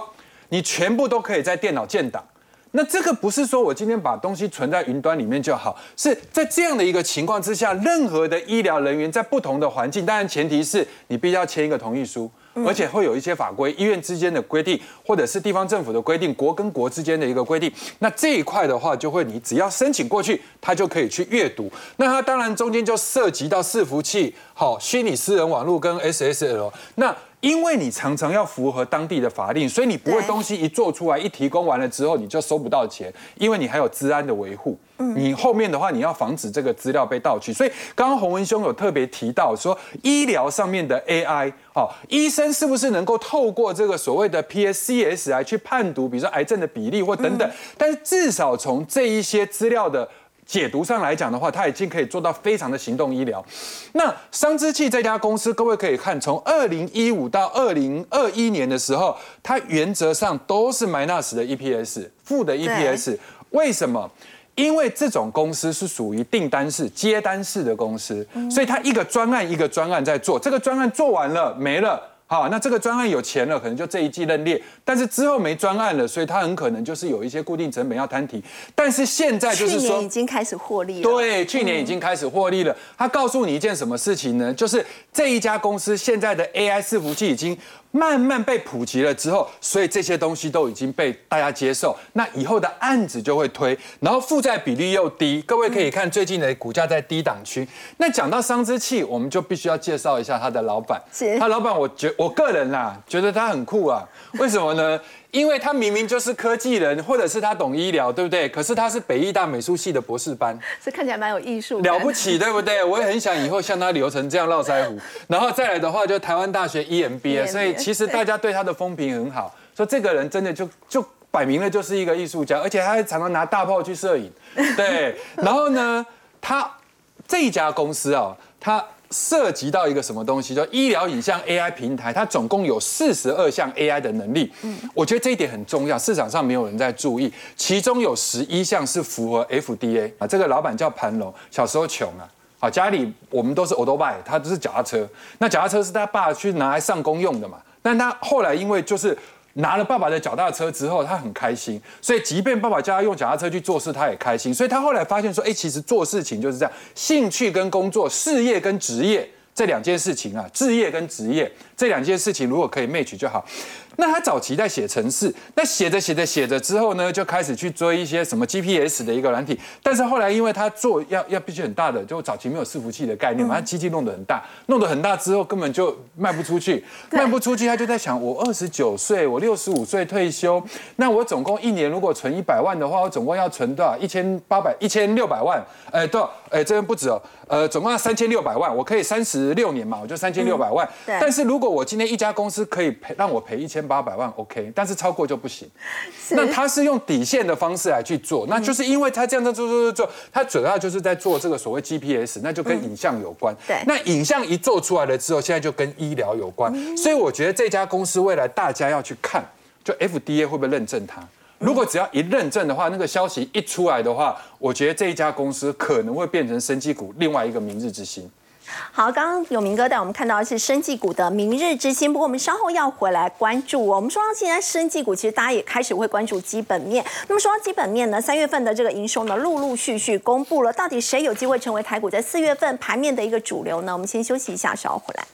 你全部都可以在电脑建档。那这个不是说我今天把东西存在云端里面就好，是在这样的一个情况之下，任何的医疗人员在不同的环境，当然前提是你必须要签一个同意书。而且会有一些法规，医院之间的规定，或者是地方政府的规定，国跟国之间的一个规定。那这一块的话，就会你只要申请过去，他就可以去阅读。那它当然中间就涉及到伺服器、好虚拟私人网络跟 SSL。那因为你常常要符合当地的法令，所以你不会东西一做出来、一提供完了之后，你就收不到钱，因为你还有治安的维护。你后面的话，你要防止这个资料被盗取。所以刚刚洪文兄有特别提到说，医疗上面的 AI，哦，医生是不是能够透过这个所谓的 PSCS 来去判读，比如说癌症的比例或等等？但是至少从这一些资料的。解读上来讲的话，它已经可以做到非常的行动医疗。那商之器这家公司，各位可以看，从二零一五到二零二一年的时候，它原则上都是 minus 的 EPS，负的 EPS。为什么？因为这种公司是属于订单式、接单式的公司，所以它一个专案一个专案在做，这个专案做完了没了。好，那这个专案有钱了，可能就这一季认列，但是之后没专案了，所以它很可能就是有一些固定成本要摊提。但是现在就是说，已经开始获利了。对，去年已经开始获利了。他告诉你一件什么事情呢？就是这一家公司现在的 AI 伺服器已经。慢慢被普及了之后，所以这些东西都已经被大家接受，那以后的案子就会推，然后负债比例又低。各位可以看最近的股价在低档区。那讲到商之器，我们就必须要介绍一下他的老板。是，他老板，我觉我个人啦，觉得他很酷啊。为什么呢？因为他明明就是科技人，或者是他懂医疗，对不对？可是他是北艺大美术系的博士班，这看起来蛮有艺术，了不起，对不对？我也很想以后像他留成这样络腮胡，然后再来的话就台湾大学 EMBA，所以其实大家对他的风评很好，说这个人真的就就摆明了就是一个艺术家，而且他还常常拿大炮去摄影，对。然后呢，他这一家公司啊，他。涉及到一个什么东西，叫医疗影像 AI 平台，它总共有四十二项 AI 的能力。嗯，我觉得这一点很重要，市场上没有人在注意。其中有十一项是符合 FDA 啊。这个老板叫盘龙，小时候穷啊，好家里我们都是 old bike，他都是脚踏车。那脚踏车是他爸去拿来上工用的嘛？但他后来因为就是。拿了爸爸的脚踏车之后，他很开心，所以即便爸爸叫他用脚踏车去做事，他也开心。所以他后来发现说，哎，其实做事情就是这样，兴趣跟工作、事业跟职业这两件事情啊，置业跟职业这两件事情如果可以 match 就好。那他早期在写程式，那写着写着写着之后呢，就开始去追一些什么 GPS 的一个软体。但是后来因为他做要要必须很大的，就早期没有伺服器的概念嘛，他机器弄得很大，弄得很大之后根本就卖不出去，卖不出去，他就在想：我二十九岁，我六十五岁退休，那我总共一年如果存一百万的话，我总共要存多少？一千八百一千六百万？哎，多少？哎，这边不止哦，呃，总共要三千六百万，我可以三十六年嘛，我就三千六百万。但是如果我今天一家公司可以赔让我赔一千。八百万 OK，但是超过就不行。那他是用底线的方式来去做，那就是因为他这样子做做做做，他主要就是在做这个所谓 GPS，那就跟影像有关。对，那影像一做出来了之后，现在就跟医疗有关。所以我觉得这家公司未来大家要去看，就 FDA 会不会认证它？如果只要一认证的话，那个消息一出来的话，我觉得这一家公司可能会变成生技股另外一个明日之星。好，刚刚有明哥带我们看到的是生技股的明日之星，不过我们稍后要回来关注。我们说到现在生技股，其实大家也开始会关注基本面。那么说到基本面呢，三月份的这个营收呢，陆陆续续公布了，到底谁有机会成为台股在四月份盘面的一个主流呢？我们先休息一下，稍后回来。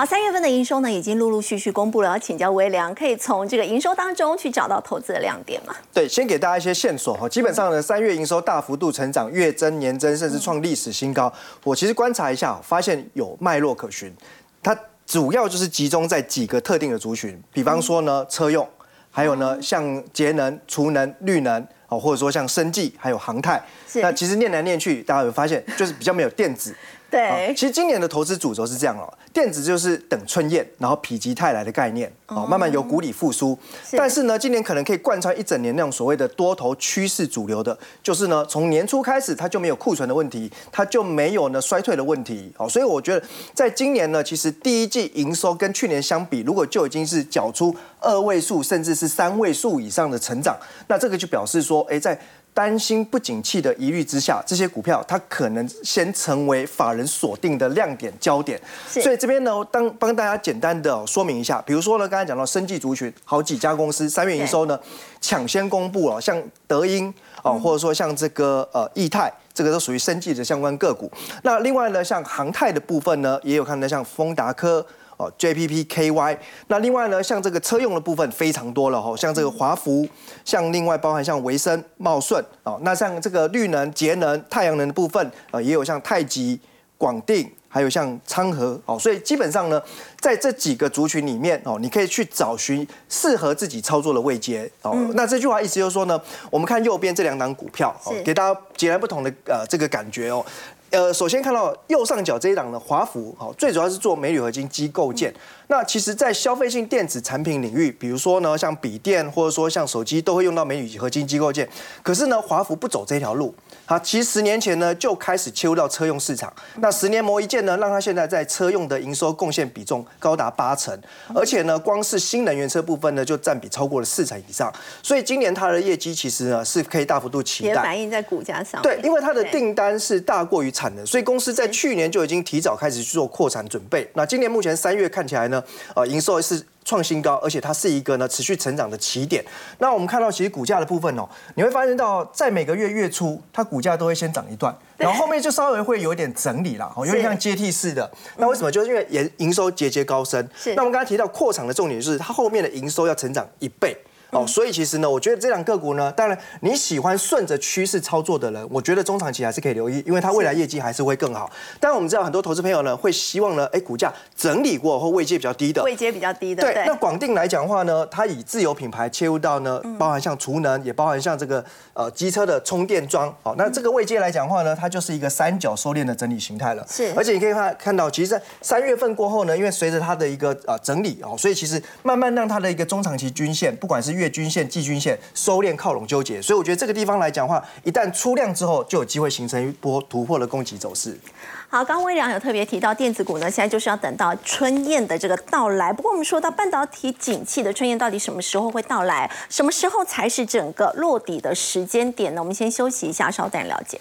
好，三月份的营收呢，已经陆陆续续公布了。要请教微良，可以从这个营收当中去找到投资的亮点吗？对，先给大家一些线索哈。基本上呢，三月营收大幅度成长，月增、年增，甚至创历史新高。我其实观察一下，发现有脉络可循。它主要就是集中在几个特定的族群，比方说呢，车用，还有呢，像节能、储能、绿能，哦，或者说像生技，还有航太。那其实念来念去，大家有发现，就是比较没有电子。对，其实今年的投资主轴是这样哦，电子就是等春燕，然后否极泰来的概念，哦，慢慢由谷底复苏。但是呢，今年可能可以贯穿一整年那种所谓的多头趋势主流的，就是呢，从年初开始它就没有库存的问题，它就没有呢衰退的问题，哦，所以我觉得在今年呢，其实第一季营收跟去年相比，如果就已经是缴出二位数甚至是三位数以上的成长，那这个就表示说，哎，在担心不景气的疑虑之下，这些股票它可能先成为法人锁定的亮点焦点。所以这边呢，当帮大家简单的说明一下，比如说呢，刚才讲到生技族群，好几家公司三月营收呢抢先公布了，像德英哦，或者说像这个呃易泰，这个都属于生技的相关个股。那另外呢，像航太的部分呢，也有看到像丰达科。哦，JPPKY，那另外呢，像这个车用的部分非常多了哦，像这个华福，像另外包含像维生、茂顺哦，那像这个绿能、节能、太阳能的部分，呃，也有像太极、广定，还有像昌河哦，所以基本上呢，在这几个族群里面哦，你可以去找寻适合自己操作的位阶哦。那这句话意思就是说呢，我们看右边这两档股票，哦，给大家截然不同的呃这个感觉哦。呃，首先看到右上角这一档的华孚，好，最主要是做镁铝合金机构件。那其实，在消费性电子产品领域，比如说呢，像笔电或者说像手机，都会用到镁铝合金机构件。可是呢，华孚不走这条路。好，其实十年前呢就开始切入到车用市场。那十年磨一剑呢，让它现在在车用的营收贡献比重高达八成，而且呢，光是新能源车部分呢就占比超过了四成以上。所以今年它的业绩其实呢是可以大幅度期待，也反映在股价上。对，因为它的订单是大过于产能，所以公司在去年就已经提早开始去做扩产准备。那今年目前三月看起来呢，呃，营收是。创新高，而且它是一个呢持续成长的起点。那我们看到其实股价的部分哦，你会发现到在每个月月初，它股价都会先涨一段，然后后面就稍微会有点整理啦，哦，有点像阶梯式的。那为什么？就是因为营营收节节高升。是。那我们刚才提到扩厂的重点就是它后面的营收要成长一倍。哦，所以其实呢，我觉得这两个股呢，当然你喜欢顺着趋势操作的人，我觉得中长期还是可以留意，因为它未来业绩还是会更好。但我们知道很多投资朋友呢，会希望呢，哎，股价整理过或位阶比较低的，位阶比较低的。对，那广定来讲的话呢，它以自有品牌切入到呢，包含像储能，也包含像这个呃机车的充电桩。好，那这个位阶来讲的话呢，它就是一个三角收敛的整理形态了。是，而且你可以看看到，其实在三月份过后呢，因为随着它的一个呃整理哦，所以其实慢慢让它的一个中长期均线，不管是月均线、季均。线收敛靠拢纠结，所以我觉得这个地方来讲的话，一旦出量之后，就有机会形成一波突破的供给走势。好，刚微良有特别提到电子股呢，现在就是要等到春燕的这个到来。不过我们说到半导体景气的春燕到底什么时候会到来？什么时候才是整个落底的时间点呢？我们先休息一下，稍等了解。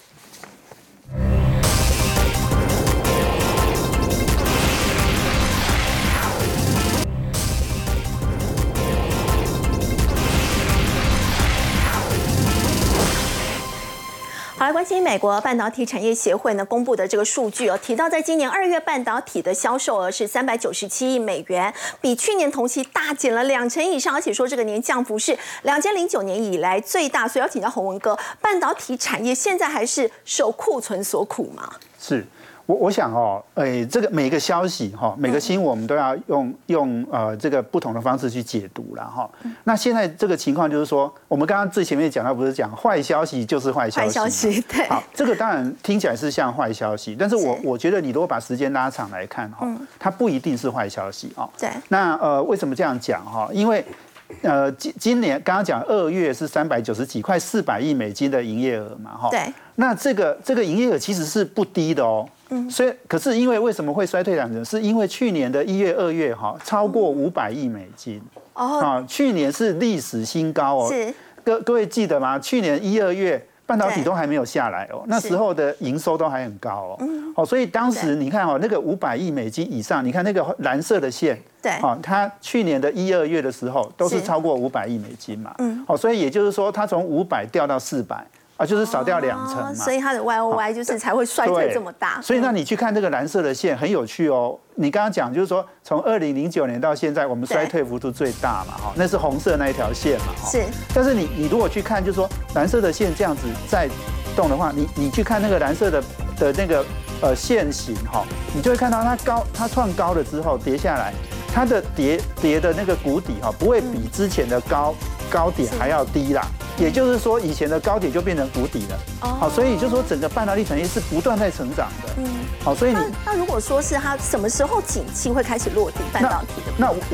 好，来关心美国半导体产业协会呢公布的这个数据哦，提到在今年二月半导体的销售额是三百九十七亿美元，比去年同期大减了两成以上，而且说这个年降幅是两千零九年以来最大。所以要请教洪文哥，半导体产业现在还是受库存所苦吗？是。我我想哦，哎，这个每个消息哈，每个新闻我们都要用用呃这个不同的方式去解读了哈。那现在这个情况就是说，我们刚刚最前面讲到不是讲坏消息就是坏消息，坏消息对。好，这个当然听起来是像坏消息，但是我我觉得你如果把时间拉长来看哈，它不一定是坏消息哦。对。那呃为什么这样讲哈？因为呃今今年刚刚讲二月是三百九十几块四百亿美金的营业额嘛哈。对。那这个这个营业额其实是不低的哦。所以，可是因为为什么会衰退两成？是因为去年的一月、二月哈超过五百亿美金哦，啊，去年是历史新高哦。是，各各位记得吗？去年一二月半导体都还没有下来哦，那时候的营收都还很高哦。嗯。哦，所以当时你看哦，那个五百亿美金以上，你看那个蓝色的线，对，哦，它去年的一二月的时候都是超过五百亿美金嘛。嗯。哦，所以也就是说，它从五百掉到四百。啊，就是少掉两层嘛，所以它的 Y O Y 就是才会衰退这么大。所以那你去看这个蓝色的线很有趣哦。你刚刚讲就是说，从二零零九年到现在，我们衰退幅度最大嘛，哈，那是红色那一条线嘛，是。但是你你如果去看，就是说蓝色的线这样子在动的话，你你去看那个蓝色的的那个呃线型哈，你就会看到它高，它创高了之后跌下来，它的跌跌的那个谷底哈，不会比之前的高高点还要低啦。也就是说，以前的高点就变成谷底了。哦，好，所以就说整个半导体产业是不断在成长的。嗯，好，所以你那如果说是它什么时候景气会开始落地半导体的？那我